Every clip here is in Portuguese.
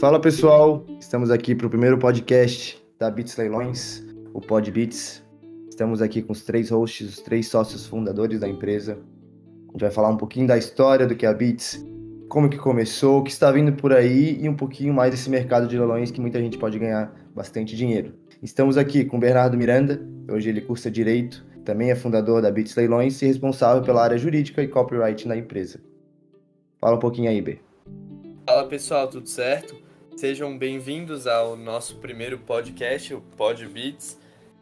Fala pessoal, estamos aqui para o primeiro podcast da Bits Leilões, o Pod Bits. Estamos aqui com os três hosts, os três sócios fundadores da empresa. A gente vai falar um pouquinho da história do que é a Bits, como que começou, o que está vindo por aí e um pouquinho mais desse mercado de leilões que muita gente pode ganhar bastante dinheiro. Estamos aqui com o Bernardo Miranda, hoje ele cursa Direito, também é fundador da Bits Leilões e responsável pela área jurídica e copyright na empresa. Fala um pouquinho aí, B. Fala pessoal, tudo certo? Sejam bem-vindos ao nosso primeiro podcast, o Pod Beats,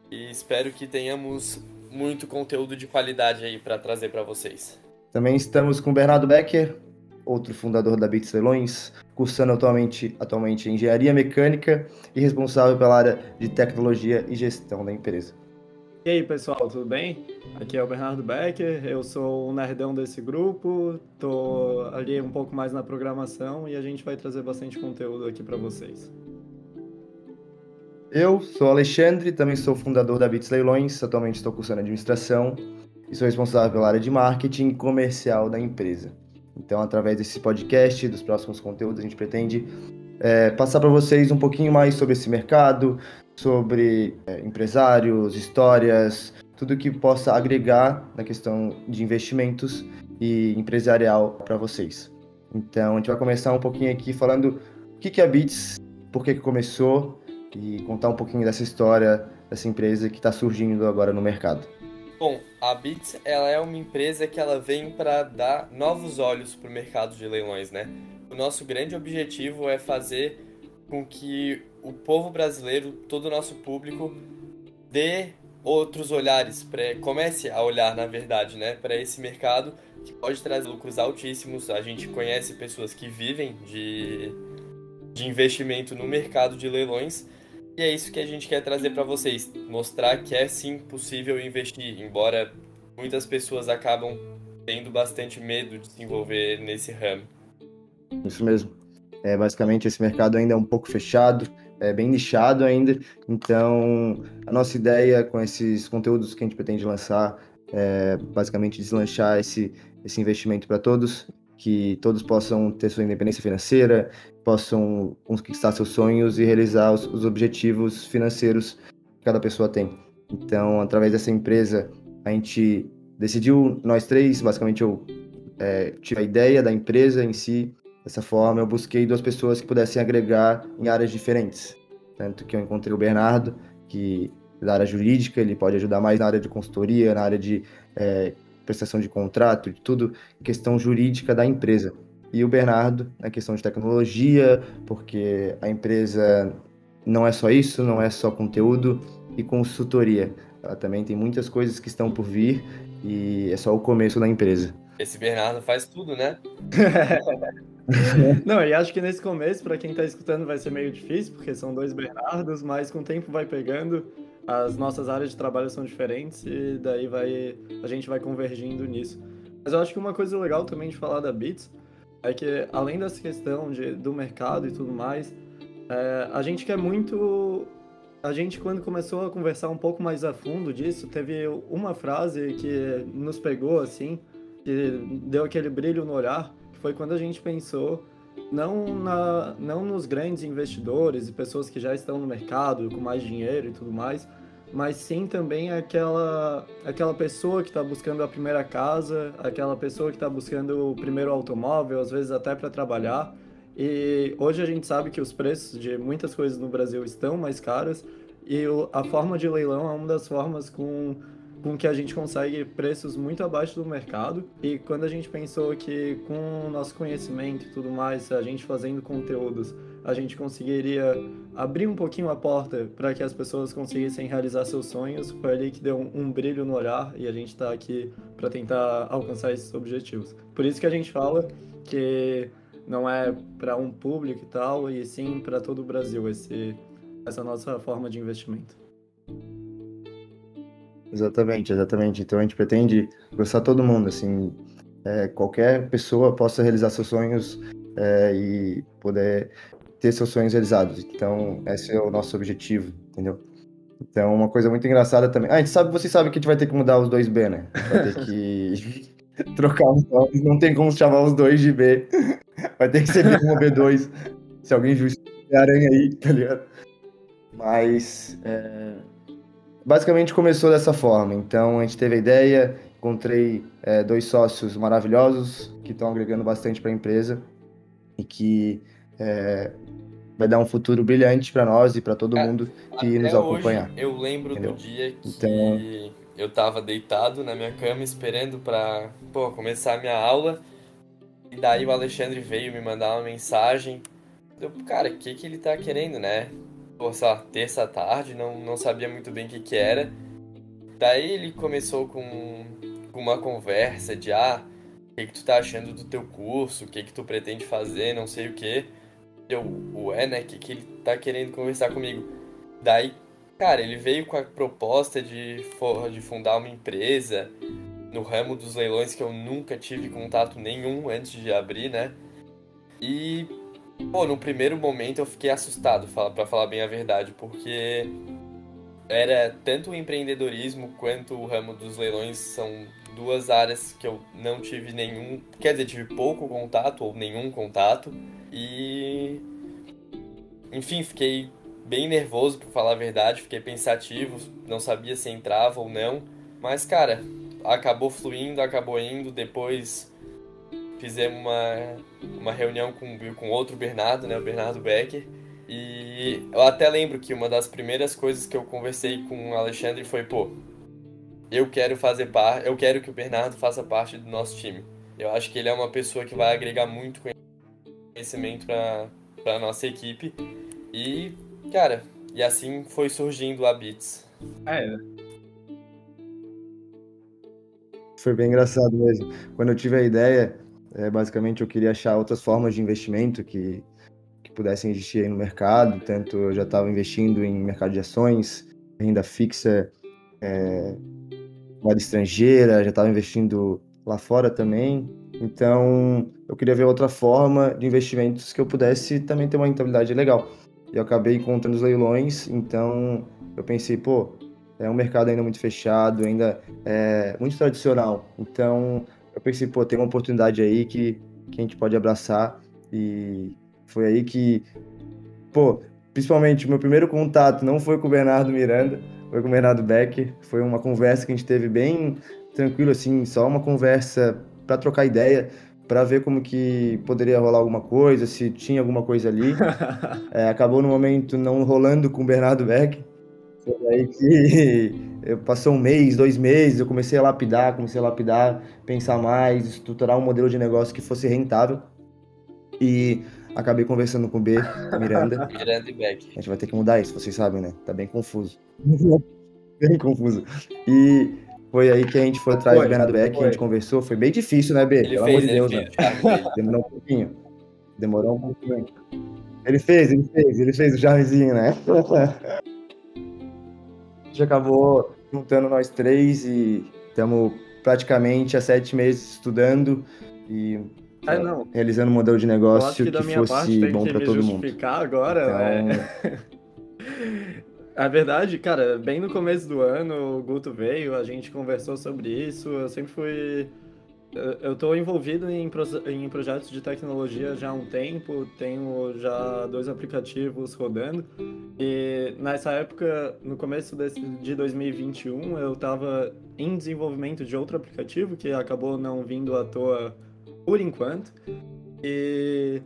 e espero que tenhamos muito conteúdo de qualidade aí para trazer para vocês. Também estamos com o Bernardo Becker, outro fundador da Beats Leilões, cursando atualmente, atualmente Engenharia Mecânica e responsável pela área de Tecnologia e Gestão da empresa. E aí, pessoal, tudo bem? Aqui é o Bernardo Becker, eu sou o nerdão desse grupo, tô ali um pouco mais na programação e a gente vai trazer bastante conteúdo aqui para vocês. Eu sou Alexandre, também sou fundador da Bits Leilões, atualmente estou cursando administração e sou responsável pela área de marketing comercial da empresa. Então, através desse podcast, dos próximos conteúdos, a gente pretende é, passar para vocês um pouquinho mais sobre esse mercado, sobre é, empresários, histórias, tudo que possa agregar na questão de investimentos e empresarial para vocês. Então, a gente vai começar um pouquinho aqui falando o que é a Bits, por que, que começou e contar um pouquinho dessa história dessa empresa que está surgindo agora no mercado. Bom, a Bits ela é uma empresa que ela vem para dar novos olhos para o mercado de leilões, né? O nosso grande objetivo é fazer com que o povo brasileiro, todo o nosso público, dê outros olhares, pra, comece a olhar, na verdade, né, para esse mercado que pode trazer lucros altíssimos. A gente conhece pessoas que vivem de, de investimento no mercado de leilões e é isso que a gente quer trazer para vocês, mostrar que é sim possível investir, embora muitas pessoas acabam tendo bastante medo de se envolver nesse ramo. Isso mesmo. É, basicamente, esse mercado ainda é um pouco fechado, é bem nichado ainda. Então, a nossa ideia com esses conteúdos que a gente pretende lançar é basicamente deslanchar esse, esse investimento para todos, que todos possam ter sua independência financeira, possam conquistar seus sonhos e realizar os, os objetivos financeiros que cada pessoa tem. Então, através dessa empresa, a gente decidiu, nós três, basicamente eu é, tive a ideia da empresa em si, dessa forma eu busquei duas pessoas que pudessem agregar em áreas diferentes. Tanto que eu encontrei o Bernardo, que é da área jurídica, ele pode ajudar mais na área de consultoria, na área de é, prestação de contrato, de tudo, questão jurídica da empresa e o Bernardo na questão de tecnologia, porque a empresa não é só isso, não é só conteúdo e consultoria. Ela também tem muitas coisas que estão por vir e é só o começo da empresa. Esse Bernardo faz tudo, né? não, e acho que nesse começo, para quem está escutando, vai ser meio difícil, porque são dois Bernardos, mas com o tempo vai pegando, as nossas áreas de trabalho são diferentes e daí vai a gente vai convergindo nisso. Mas eu acho que uma coisa legal também de falar da Bits é que além dessa questão de, do mercado e tudo mais, é, a gente quer muito. A gente, quando começou a conversar um pouco mais a fundo disso, teve uma frase que nos pegou assim, que deu aquele brilho no olhar, foi quando a gente pensou não, na, não nos grandes investidores e pessoas que já estão no mercado com mais dinheiro e tudo mais, mas sim também aquela, aquela pessoa que está buscando a primeira casa, aquela pessoa que está buscando o primeiro automóvel, às vezes até para trabalhar. E hoje a gente sabe que os preços de muitas coisas no Brasil estão mais caros e a forma de leilão é uma das formas com, com que a gente consegue preços muito abaixo do mercado. E quando a gente pensou que com o nosso conhecimento e tudo mais, a gente fazendo conteúdos, a gente conseguiria abrir um pouquinho a porta para que as pessoas conseguissem realizar seus sonhos, foi ali que deu um, um brilho no olhar e a gente está aqui para tentar alcançar esses objetivos. Por isso que a gente fala que não é para um público e tal, e sim para todo o Brasil esse, essa nossa forma de investimento. Exatamente, exatamente. Então a gente pretende gostar todo mundo, assim, é, qualquer pessoa possa realizar seus sonhos é, e poder ter seus sonhos realizados. Então, esse é o nosso objetivo, entendeu? Então, uma coisa muito engraçada também. Ah, a gente sabe, vocês sabem que a gente vai ter que mudar os dois B, né? Vai ter que trocar os nomes, não tem como chamar os dois de B. Vai ter que ser B1 ou B2. Se alguém esse aranha aí, tá ligado? Mas é, basicamente começou dessa forma. Então a gente teve a ideia, encontrei é, dois sócios maravilhosos que estão agregando bastante para a empresa e que é, vai dar um futuro brilhante para nós e para todo mundo que nos acompanhar. eu lembro entendeu? do dia que então... eu tava deitado na minha cama esperando para começar a minha aula. E daí o Alexandre veio me mandar uma mensagem. Eu, cara, o que, que ele tá querendo, né? Lá, terça tarde, não, não sabia muito bem o que, que era. Daí ele começou com, com uma conversa de ah, o que, que tu tá achando do teu curso, o que, que tu pretende fazer, não sei o que. Eu, ué, né? O que, que ele tá querendo conversar comigo? Daí, cara, ele veio com a proposta de, de fundar uma empresa no ramo dos leilões que eu nunca tive contato nenhum antes de abrir, né? E, pô, no primeiro momento eu fiquei assustado, para falar bem a verdade, porque era tanto o empreendedorismo quanto o ramo dos leilões são duas áreas que eu não tive nenhum, quer dizer, tive pouco contato ou nenhum contato e enfim, fiquei bem nervoso para falar a verdade, fiquei pensativo, não sabia se entrava ou não, mas cara, acabou fluindo, acabou indo, depois fizemos uma, uma reunião com, com outro Bernardo, né, o Bernardo Becker, e eu até lembro que uma das primeiras coisas que eu conversei com o Alexandre foi, pô, eu quero fazer parte, eu quero que o Bernardo faça parte do nosso time. Eu acho que ele é uma pessoa que vai agregar muito conhecimento para a nossa equipe. E, cara, e assim foi surgindo a Beats. É. Foi bem engraçado mesmo. Quando eu tive a ideia, é, basicamente eu queria achar outras formas de investimento que, que pudessem existir aí no mercado. Tanto eu já estava investindo em mercado de ações, renda fixa, é, moeda estrangeira, já estava investindo lá fora também. Então, eu queria ver outra forma de investimentos que eu pudesse também ter uma rentabilidade legal. E eu acabei encontrando os leilões, então eu pensei, pô, é um mercado ainda muito fechado, ainda é muito tradicional. Então, eu pensei, pô, tem uma oportunidade aí que, que a gente pode abraçar. E foi aí que, pô, principalmente o meu primeiro contato não foi com o Bernardo Miranda, foi com o Bernardo Becker. Foi uma conversa que a gente teve bem tranquilo, assim, só uma conversa para trocar ideia, para ver como que poderia rolar alguma coisa, se tinha alguma coisa ali. É, acabou no momento não rolando com o Bernardo Beck. Foi aí que eu passou um mês, dois meses, eu comecei a lapidar, comecei a lapidar, pensar mais, estruturar um modelo de negócio que fosse rentável. E acabei conversando com o B, Miranda. Miranda e Beck. A gente vai ter que mudar isso, vocês sabem, né? Tá bem confuso. bem confuso. E foi aí que a gente foi atrás foi, do Bernardo Beck, foi. a gente conversou. Foi bem difícil, né, B? Ele Pelo fez, amor de Deus, né? Demorou um pouquinho. Demorou um pouquinho. Ele fez, ele fez, ele fez o charmezinho, né? a gente acabou juntando nós três e estamos praticamente há sete meses estudando e ah, realizando um modelo de negócio que, que fosse bom para todo mundo. agora, então... né? A verdade, cara, bem no começo do ano, o Guto veio, a gente conversou sobre isso. Eu sempre fui. Eu estou envolvido em, em projetos de tecnologia já há um tempo, tenho já dois aplicativos rodando. E nessa época, no começo desse, de 2021, eu estava em desenvolvimento de outro aplicativo que acabou não vindo à toa por enquanto. E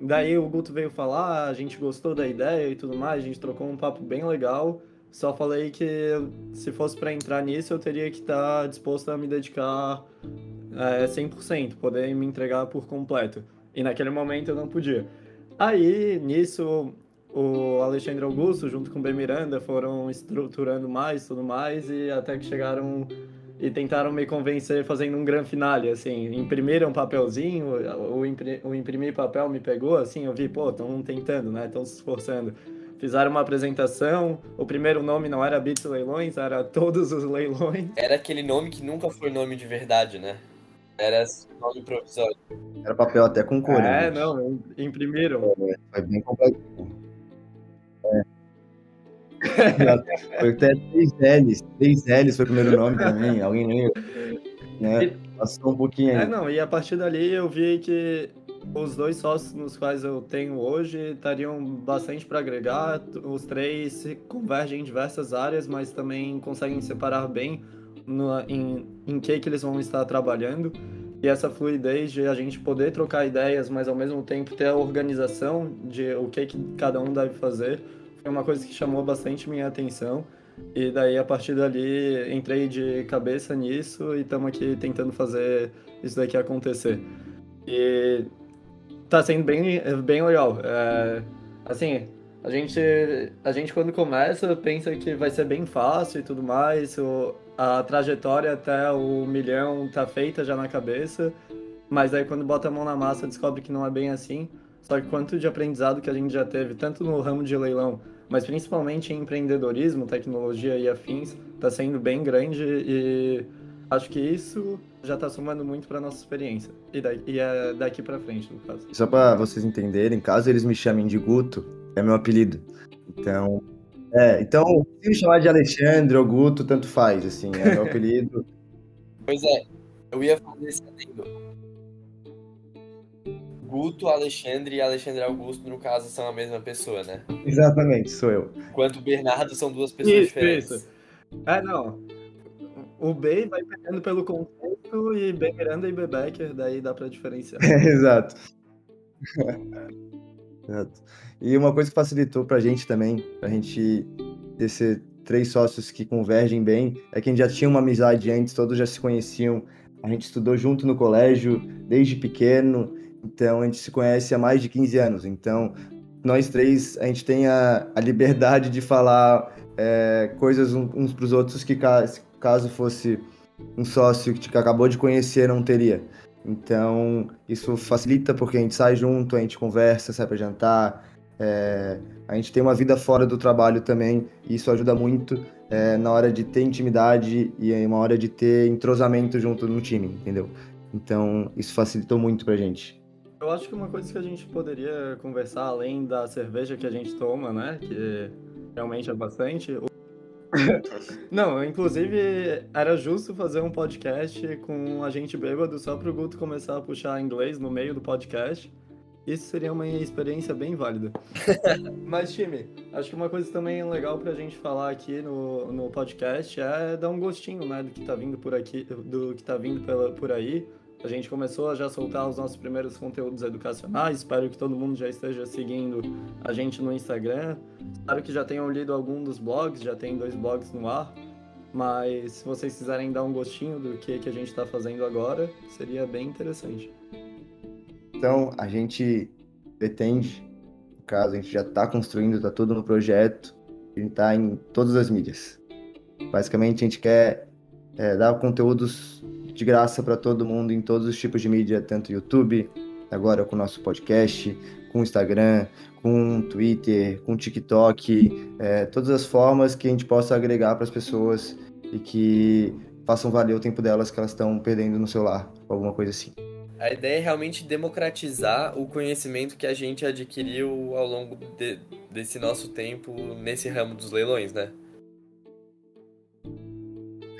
Daí o Guto veio falar, a gente gostou da ideia e tudo mais, a gente trocou um papo bem legal. Só falei que se fosse para entrar nisso, eu teria que estar tá disposto a me dedicar é, 100%, poder me entregar por completo. E naquele momento eu não podia. Aí, nisso, o Alexandre Augusto, junto com o Ben Miranda, foram estruturando mais tudo mais, e até que chegaram e tentaram me convencer fazendo um grande finale, assim, imprimiram um papelzinho, o, impri, o imprimir papel me pegou, assim, eu vi, pô, estão tentando, né, estão se esforçando. Fizeram uma apresentação, o primeiro nome não era Bits Leilões, era Todos os Leilões. Era aquele nome que nunca foi nome de verdade, né? Era nome provisório. Era papel até com cor. É, né? não, imprimiram. É, foi bem complexo. É. Foi até três L's. Três L's foi o primeiro nome também. Alguém lembra? Né? Passou um pouquinho aí. É, não, e a partir dali eu vi que os dois sócios nos quais eu tenho hoje estariam bastante para agregar. Os três se convergem em diversas áreas, mas também conseguem separar bem no, em, em que, que eles vão estar trabalhando. E essa fluidez de a gente poder trocar ideias, mas ao mesmo tempo ter a organização de o que, que cada um deve fazer, foi uma coisa que chamou bastante minha atenção. E daí, a partir dali, entrei de cabeça nisso e estamos aqui tentando fazer isso daqui acontecer. E tá sendo bem, bem legal. É, assim, a gente, a gente quando começa pensa que vai ser bem fácil e tudo mais, o, a trajetória até o milhão tá feita já na cabeça, mas aí quando bota a mão na massa descobre que não é bem assim. Só que quanto de aprendizado que a gente já teve, tanto no ramo de leilão, mas principalmente em empreendedorismo, tecnologia e afins, tá sendo bem grande e acho que isso já está somando muito para nossa experiência. E, e é daqui para frente, no caso. Só para vocês entenderem, caso eles me chamem de Guto, é meu apelido. Então, é, então, se me chamar de Alexandre ou Guto, tanto faz, assim, é meu apelido. Pois é, eu ia fazer esse adendo. Guto, Alexandre e Alexandre Augusto, no caso, são a mesma pessoa, né? Exatamente, sou eu. Enquanto Bernardo são duas pessoas isso, diferentes. Isso. É, não. O B vai pegando pelo contexto e B Miranda e B Becker, daí dá pra diferenciar. É, exato. exato. E uma coisa que facilitou pra gente também, pra gente ter três sócios que convergem bem, é que a gente já tinha uma amizade antes, todos já se conheciam, a gente estudou junto no colégio desde pequeno, então a gente se conhece há mais de 15 anos. Então, nós três, a gente tem a, a liberdade de falar é, coisas uns para os outros que, caso fosse um sócio que acabou de conhecer, não teria. Então, isso facilita porque a gente sai junto, a gente conversa, sai para jantar, é, a gente tem uma vida fora do trabalho também, e isso ajuda muito é, na hora de ter intimidade e uma hora de ter entrosamento junto no time, entendeu? Então, isso facilitou muito pra gente. Eu acho que uma coisa que a gente poderia conversar, além da cerveja que a gente toma, né, que realmente é bastante, não, inclusive era justo fazer um podcast com a gente bêbado só pro Guto começar a puxar inglês no meio do podcast. Isso seria uma experiência bem válida. Mas, time, acho que uma coisa também legal pra gente falar aqui no, no podcast é dar um gostinho, né, do que tá vindo por aqui, do que tá vindo pela, por aí. A gente começou a já soltar os nossos primeiros conteúdos educacionais. Espero que todo mundo já esteja seguindo a gente no Instagram. Espero que já tenham lido algum dos blogs, já tem dois blogs no ar. Mas se vocês quiserem dar um gostinho do que, que a gente está fazendo agora, seria bem interessante. Então, a gente pretende, no caso, a gente já está construindo, está tudo no projeto, a gente está em todas as mídias. Basicamente, a gente quer é, dar conteúdos de graça para todo mundo em todos os tipos de mídia, tanto YouTube, agora com o nosso podcast, com o Instagram, com o Twitter, com o TikTok, é, todas as formas que a gente possa agregar para as pessoas e que façam valer o tempo delas que elas estão perdendo no celular, alguma coisa assim. A ideia é realmente democratizar o conhecimento que a gente adquiriu ao longo de, desse nosso tempo nesse ramo dos leilões, né?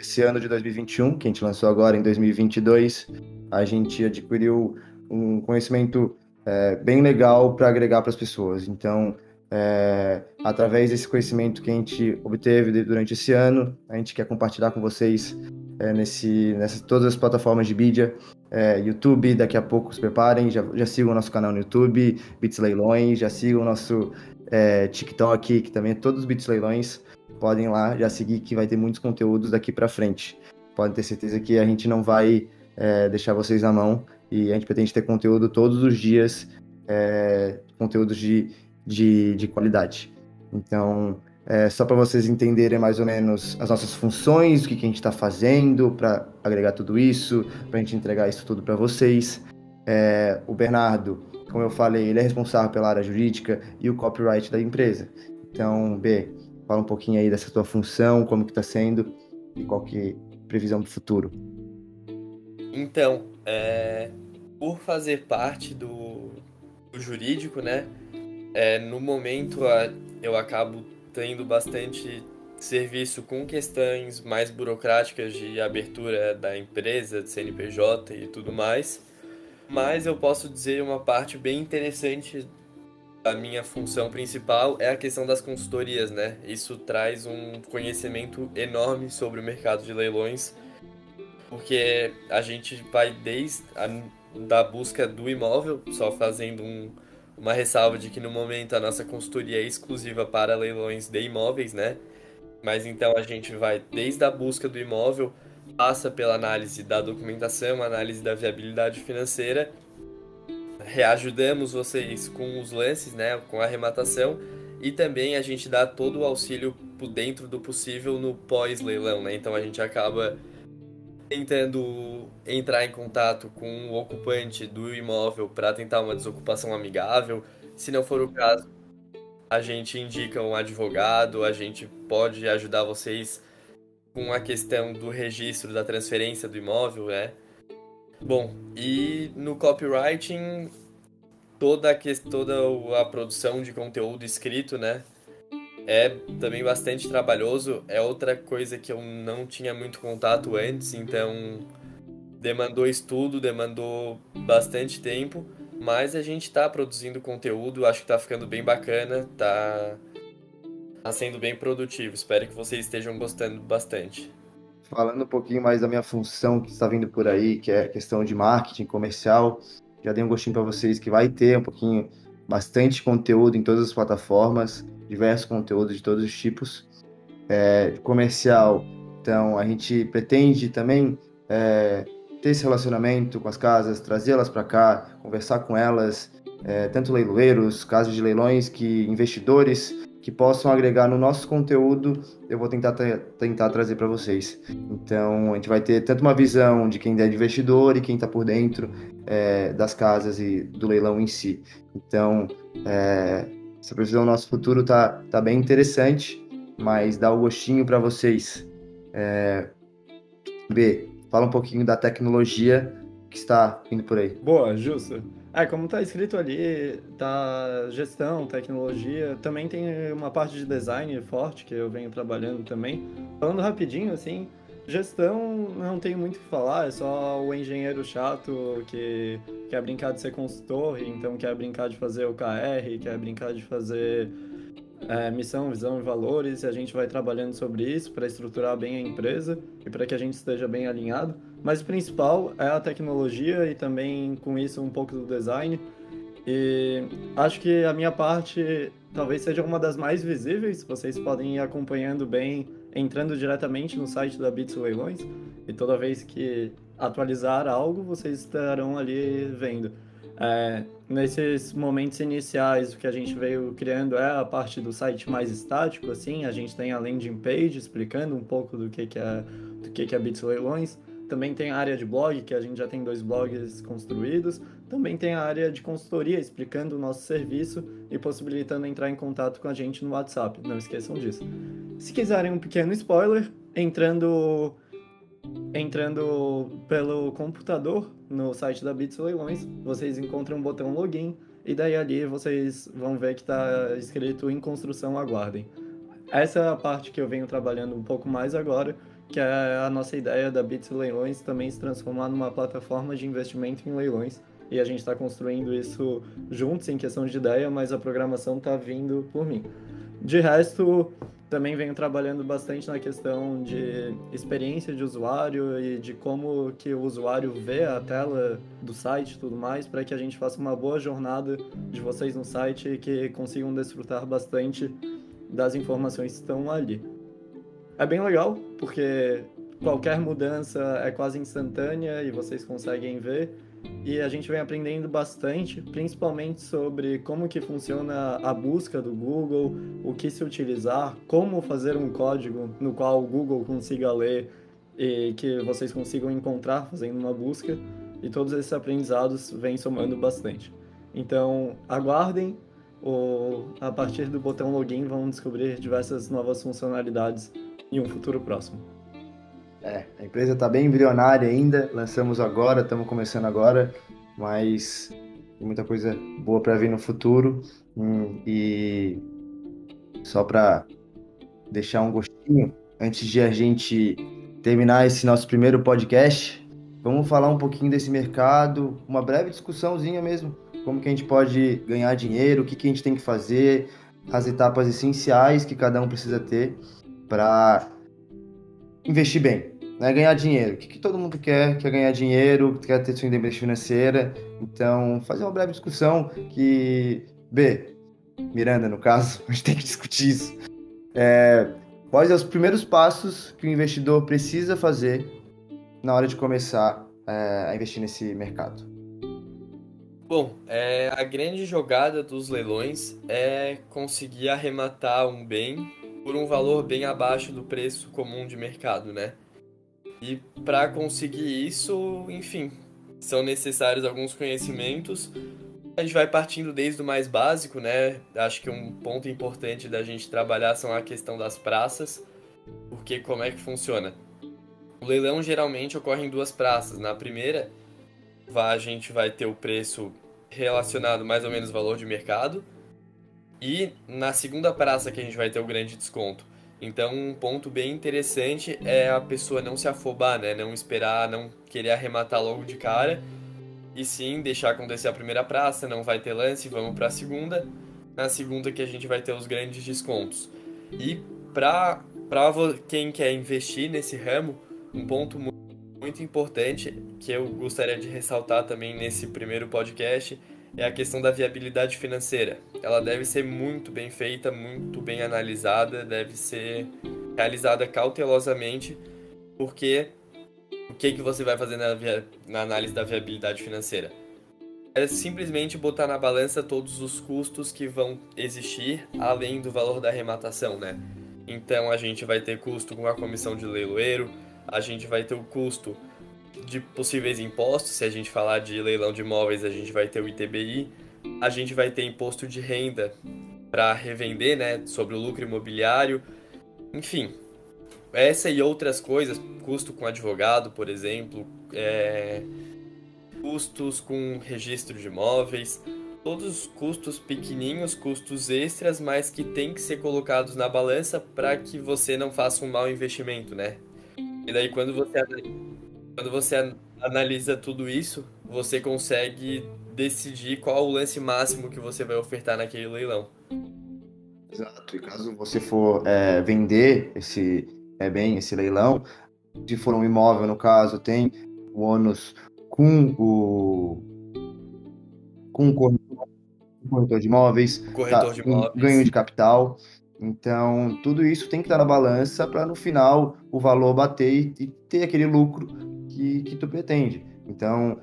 Esse ano de 2021, que a gente lançou agora em 2022, a gente adquiriu um conhecimento é, bem legal para agregar para as pessoas. Então, é, através desse conhecimento que a gente obteve durante esse ano, a gente quer compartilhar com vocês é, nesse, nessas todas as plataformas de mídia, é, YouTube, daqui a pouco se preparem, já, já sigam o nosso canal no YouTube, Bits Leilões, já sigam o nosso é, TikTok, que também é todos Bits Leilões podem lá já seguir que vai ter muitos conteúdos daqui para frente. Podem ter certeza que a gente não vai é, deixar vocês na mão e a gente pretende ter conteúdo todos os dias, é, conteúdos de, de, de qualidade. Então, é, só para vocês entenderem mais ou menos as nossas funções, o que, que a gente está fazendo para agregar tudo isso, para a gente entregar isso tudo para vocês. É, o Bernardo, como eu falei, ele é responsável pela área jurídica e o copyright da empresa. Então, B, Fala um pouquinho aí dessa tua função, como que está sendo e qual que é a previsão do futuro. Então, é, por fazer parte do, do jurídico, né? É, no momento eu acabo tendo bastante serviço com questões mais burocráticas de abertura da empresa, de CNPJ e tudo mais. Mas eu posso dizer uma parte bem interessante da minha função principal é a questão das consultorias, né? Isso traz um conhecimento enorme sobre o mercado de leilões, porque a gente vai desde a da busca do imóvel, só fazendo um, uma ressalva de que no momento a nossa consultoria é exclusiva para leilões de imóveis, né? Mas então a gente vai desde a busca do imóvel, passa pela análise da documentação, análise da viabilidade financeira, reajudamos vocês com os lances, né, com a arrematação e também a gente dá todo o auxílio dentro do possível no pós-leilão, né? Então a gente acaba tentando entrar em contato com o ocupante do imóvel para tentar uma desocupação amigável. Se não for o caso, a gente indica um advogado, a gente pode ajudar vocês com a questão do registro da transferência do imóvel, né? Bom, e no copywriting toda a, toda a produção de conteúdo escrito, né? é também bastante trabalhoso. É outra coisa que eu não tinha muito contato antes, então demandou estudo, demandou bastante tempo, mas a gente está produzindo conteúdo, acho que está ficando bem bacana, está tá sendo bem produtivo. Espero que vocês estejam gostando bastante. Falando um pouquinho mais da minha função que está vindo por aí, que é questão de marketing comercial, já dei um gostinho para vocês que vai ter um pouquinho, bastante conteúdo em todas as plataformas diversos conteúdos de todos os tipos. É, comercial, então a gente pretende também é, ter esse relacionamento com as casas, trazê-las para cá, conversar com elas, é, tanto leiloeiros, casos de leilões, que investidores que possam agregar no nosso conteúdo, eu vou tentar, tentar trazer para vocês. Então, a gente vai ter tanto uma visão de quem é investidor e quem está por dentro é, das casas e do leilão em si. Então, é, essa previsão do nosso futuro tá, tá bem interessante, mas dá o um gostinho para vocês. É... B, fala um pouquinho da tecnologia que está indo por aí. Boa, justo. É, como tá escrito ali, tá gestão, tecnologia, também tem uma parte de design forte que eu venho trabalhando também. Falando rapidinho, assim, Gestão, não tenho muito o que falar, é só o engenheiro chato que quer brincar de ser consultor, então quer brincar de fazer OKR, quer brincar de fazer é, missão, visão e valores, e a gente vai trabalhando sobre isso para estruturar bem a empresa e para que a gente esteja bem alinhado. Mas o principal é a tecnologia e também com isso um pouco do design. E acho que a minha parte talvez seja uma das mais visíveis, vocês podem ir acompanhando bem entrando diretamente no site da Bits Leilões e toda vez que atualizar algo, vocês estarão ali vendo. É, nesses momentos iniciais, o que a gente veio criando é a parte do site mais estático, assim, a gente tem a landing page explicando um pouco do que, que é do que, que é Bits Leilões. Também tem a área de blog, que a gente já tem dois blogs construídos. Também tem a área de consultoria, explicando o nosso serviço e possibilitando entrar em contato com a gente no WhatsApp. Não esqueçam disso. Se quiserem um pequeno spoiler, entrando entrando pelo computador no site da Bits Leilões, vocês encontram um botão login e daí ali vocês vão ver que está escrito em construção aguardem. Essa é a parte que eu venho trabalhando um pouco mais agora, que é a nossa ideia da Bits Leilões também se transformar numa plataforma de investimento em leilões. E a gente está construindo isso juntos em questão de ideia, mas a programação está vindo por mim. De resto, também venho trabalhando bastante na questão de experiência de usuário e de como que o usuário vê a tela do site e tudo mais, para que a gente faça uma boa jornada de vocês no site e que consigam desfrutar bastante das informações que estão ali. É bem legal, porque qualquer mudança é quase instantânea e vocês conseguem ver. E a gente vem aprendendo bastante, principalmente sobre como que funciona a busca do Google, o que se utilizar, como fazer um código no qual o Google consiga ler e que vocês consigam encontrar fazendo uma busca. E todos esses aprendizados vêm somando bastante. Então, aguardem, o, a partir do botão login vão descobrir diversas novas funcionalidades em um futuro próximo. É, a empresa está bem embrionária ainda, lançamos agora, estamos começando agora, mas tem muita coisa boa para vir no futuro. Hum, e só para deixar um gostinho antes de a gente terminar esse nosso primeiro podcast. Vamos falar um pouquinho desse mercado, uma breve discussãozinha mesmo, como que a gente pode ganhar dinheiro, o que, que a gente tem que fazer, as etapas essenciais que cada um precisa ter para investir bem, né? ganhar dinheiro. O que, que, todo mundo quer? Quer ganhar dinheiro, quer ter sua independência financeira. Então, fazer uma breve discussão que... B, Miranda, no caso, a gente tem que discutir isso. É, quais são os primeiros passos que o investidor precisa fazer na hora de começar é, a investir nesse mercado? Bom, é, a grande jogada dos leilões é conseguir arrematar um bem por um valor bem abaixo do preço comum de mercado, né? E para conseguir isso, enfim, são necessários alguns conhecimentos. A gente vai partindo desde o mais básico, né? Acho que um ponto importante da gente trabalhar são a questão das praças, porque como é que funciona? O leilão geralmente ocorre em duas praças. Na primeira, a gente vai ter o preço relacionado mais ou menos ao valor de mercado. E na segunda praça que a gente vai ter o grande desconto. Então, um ponto bem interessante é a pessoa não se afobar, né? Não esperar, não querer arrematar logo de cara. E sim deixar acontecer a primeira praça, não vai ter lance, vamos para a segunda. Na segunda que a gente vai ter os grandes descontos. E para quem quer investir nesse ramo, um ponto muito importante que eu gostaria de ressaltar também nesse primeiro podcast é a questão da viabilidade financeira. Ela deve ser muito bem feita, muito bem analisada, deve ser realizada cautelosamente, porque o que, que você vai fazer na, via... na análise da viabilidade financeira? É simplesmente botar na balança todos os custos que vão existir além do valor da arrematação, né? Então a gente vai ter custo com a comissão de leiloeiro, a gente vai ter o custo de possíveis impostos, se a gente falar de leilão de imóveis, a gente vai ter o ITBI, a gente vai ter imposto de renda para revender, né, sobre o lucro imobiliário, enfim, essa e outras coisas, custo com advogado, por exemplo, é, custos com registro de imóveis, todos os custos pequenininhos, custos extras, mas que tem que ser colocados na balança para que você não faça um mau investimento, né? E daí quando você quando você analisa tudo isso, você consegue decidir qual o lance máximo que você vai ofertar naquele leilão. Exato. E caso você for é, vender esse é bem esse leilão, se for um imóvel no caso, tem o ônus com o com o corretor, corretor de imóveis, corretor tá, de imóveis. ganho de capital. Então, tudo isso tem que estar na balança para no final o valor bater e, e ter aquele lucro que, que tu pretende. Então.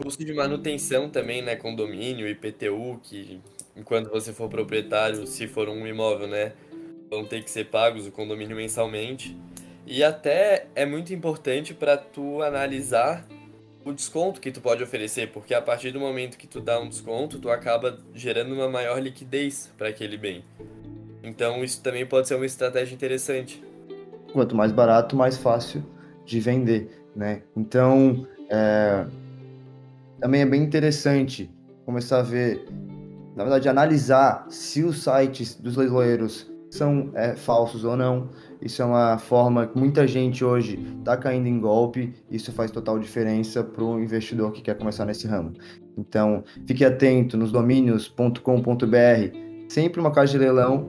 Custo de manutenção também, né? Condomínio, IPTU, que enquanto você for proprietário, se for um imóvel, né? Vão ter que ser pagos o condomínio mensalmente. E até é muito importante para tu analisar o desconto que tu pode oferecer, porque a partir do momento que tu dá um desconto, tu acaba gerando uma maior liquidez para aquele bem. Então isso também pode ser uma estratégia interessante. Quanto mais barato, mais fácil de vender, né? Então, é, também é bem interessante começar a ver, na verdade, analisar se os sites dos leiloeiros são é, falsos ou não. Isso é uma forma que muita gente hoje está caindo em golpe. Isso faz total diferença para o investidor que quer começar nesse ramo. Então, fique atento nos domínios.com.br. Sempre uma casa de leilão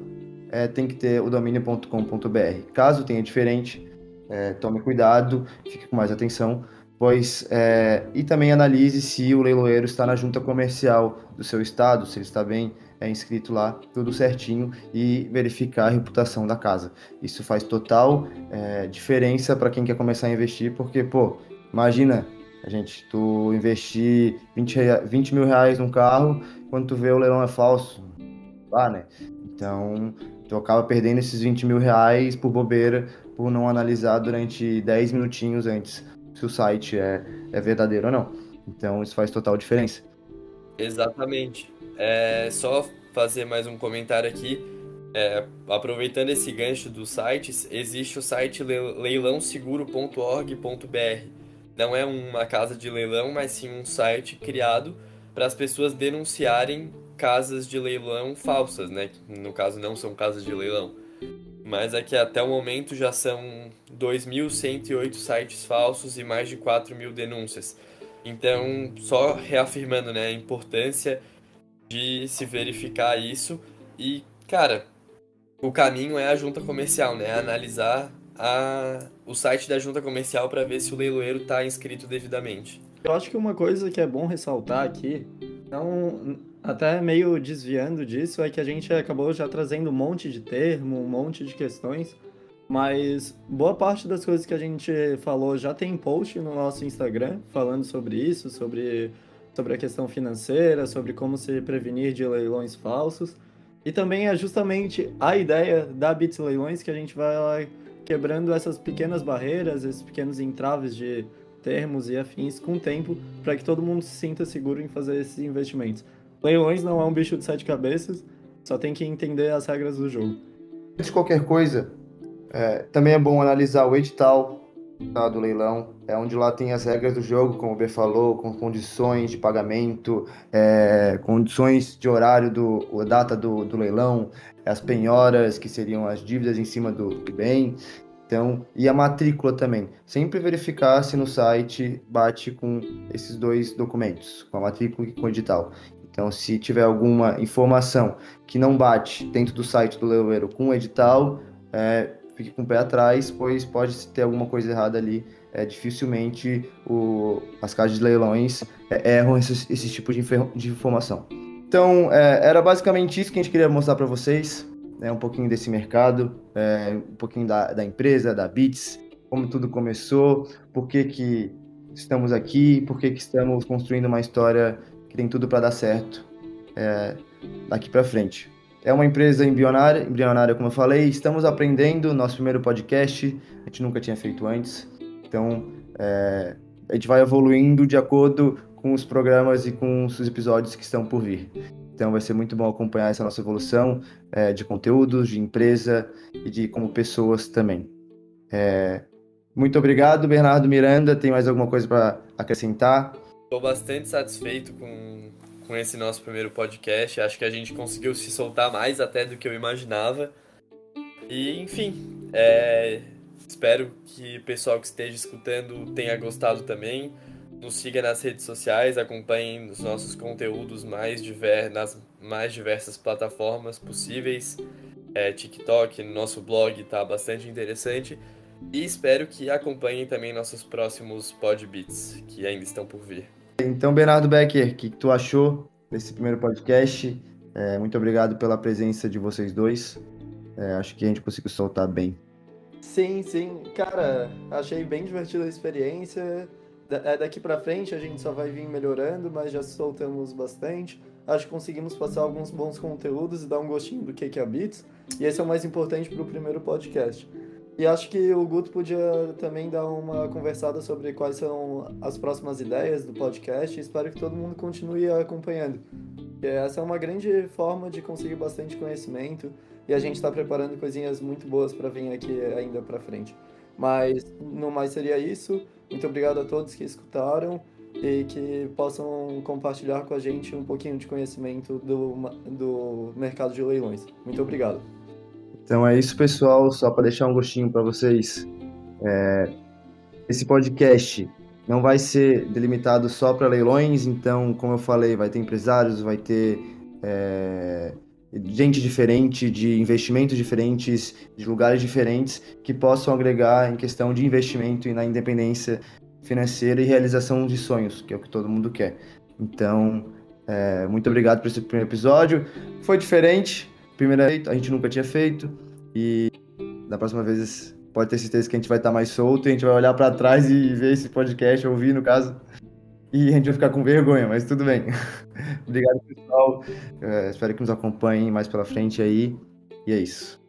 é, tem que ter o domínio.com.br. Caso tenha diferente, é, tome cuidado, fique com mais atenção, pois é, e também analise se o leiloeiro está na junta comercial do seu estado, se ele está bem é, inscrito lá, tudo certinho e verificar a reputação da casa. Isso faz total é, diferença para quem quer começar a investir, porque pô, imagina gente, tu investir 20, 20 mil reais num carro, quando tu vê o leilão é falso, lá, né? Então, tu acaba perdendo esses 20 mil reais por bobeira, por não analisar durante 10 minutinhos antes se o site é, é verdadeiro ou não. Então isso faz total diferença. Exatamente. É só fazer mais um comentário aqui. É, aproveitando esse gancho dos sites, existe o site leilãoseguro.org.br. Não é uma casa de leilão, mas sim um site criado para as pessoas denunciarem casas de leilão falsas, né? No caso, não são casas de leilão. Mas é que até o momento já são 2.108 sites falsos e mais de 4 mil denúncias. Então, só reafirmando né, a importância de se verificar isso e, cara, o caminho é a junta comercial, né? Analisar a, o site da junta comercial para ver se o leiloeiro está inscrito devidamente. Eu acho que uma coisa que é bom ressaltar aqui, não, até meio desviando disso, é que a gente acabou já trazendo um monte de termo, um monte de questões, mas boa parte das coisas que a gente falou já tem post no nosso Instagram falando sobre isso, sobre, sobre a questão financeira, sobre como se prevenir de leilões falsos. E também é justamente a ideia da Bits Leilões que a gente vai quebrando essas pequenas barreiras, esses pequenos entraves de termos e afins com o tempo, para que todo mundo se sinta seguro em fazer esses investimentos. Leilões não é um bicho de sete cabeças, só tem que entender as regras do jogo. Antes de qualquer coisa, é, também é bom analisar o edital tá, do leilão, é onde lá tem as regras do jogo, como o B falou, com condições de pagamento, é, condições de horário, do, data do, do leilão, as penhoras, que seriam as dívidas em cima do, do bem, então, e a matrícula também. Sempre verificar se no site bate com esses dois documentos, com a matrícula e com o edital. Então, se tiver alguma informação que não bate dentro do site do leiloeiro com o edital, é, fique com o pé atrás, pois pode ter alguma coisa errada ali. É, dificilmente o, as casas de leilões é, erram esse, esse tipo de, de informação. Então, é, era basicamente isso que a gente queria mostrar para vocês, né, um pouquinho desse mercado, é, um pouquinho da, da, empresa, da Bits, como tudo começou, por que, que estamos aqui, por que, que estamos construindo uma história que tem tudo para dar certo é, daqui para frente. É uma empresa embrionária, embrionária, como eu falei. Estamos aprendendo nosso primeiro podcast. A gente nunca tinha feito antes. Então, é, a gente vai evoluindo de acordo com os programas e com os episódios que estão por vir. Então, vai ser muito bom acompanhar essa nossa evolução é, de conteúdos, de empresa e de como pessoas também. É, muito obrigado, Bernardo Miranda. Tem mais alguma coisa para acrescentar? Estou bastante satisfeito com com esse nosso primeiro podcast. Acho que a gente conseguiu se soltar mais até do que eu imaginava. E, enfim, é... espero que o pessoal que esteja escutando tenha gostado também. Nos siga nas redes sociais, acompanhem os nossos conteúdos mais diver... nas mais diversas plataformas possíveis. É, TikTok, nosso blog está bastante interessante. E espero que acompanhem também nossos próximos podbeats, que ainda estão por vir. Então, Bernardo Becker, o que, tu achou desse primeiro podcast? É, muito obrigado pela presença de vocês dois. É, acho que a gente conseguiu soltar bem. Sim, sim. Cara, achei bem divertida a experiência. É, daqui para frente a gente só vai vir melhorando, mas já soltamos bastante. Acho que conseguimos passar alguns bons conteúdos e dar um gostinho do que é Beats. E esse é o mais importante para o primeiro podcast. E acho que o Guto podia também dar uma conversada sobre quais são as próximas ideias do podcast. Espero que todo mundo continue acompanhando. Essa é uma grande forma de conseguir bastante conhecimento e a gente está preparando coisinhas muito boas para vir aqui ainda para frente. Mas no mais seria isso. Muito obrigado a todos que escutaram e que possam compartilhar com a gente um pouquinho de conhecimento do, do mercado de leilões. Muito obrigado. Então é isso, pessoal. Só para deixar um gostinho para vocês. É... Esse podcast não vai ser delimitado só para leilões, então, como eu falei, vai ter empresários, vai ter é... gente diferente, de investimentos diferentes, de lugares diferentes, que possam agregar em questão de investimento e na independência financeira e realização de sonhos, que é o que todo mundo quer. Então, é... muito obrigado por esse primeiro episódio. Foi diferente, primeira vez, a gente nunca tinha feito. E da próxima vez pode ter certeza que a gente vai estar mais solto e a gente vai olhar para trás e ver esse podcast, ouvir no caso. E a gente vai ficar com vergonha, mas tudo bem. Obrigado, pessoal. É, espero que nos acompanhem mais pela frente aí. E é isso.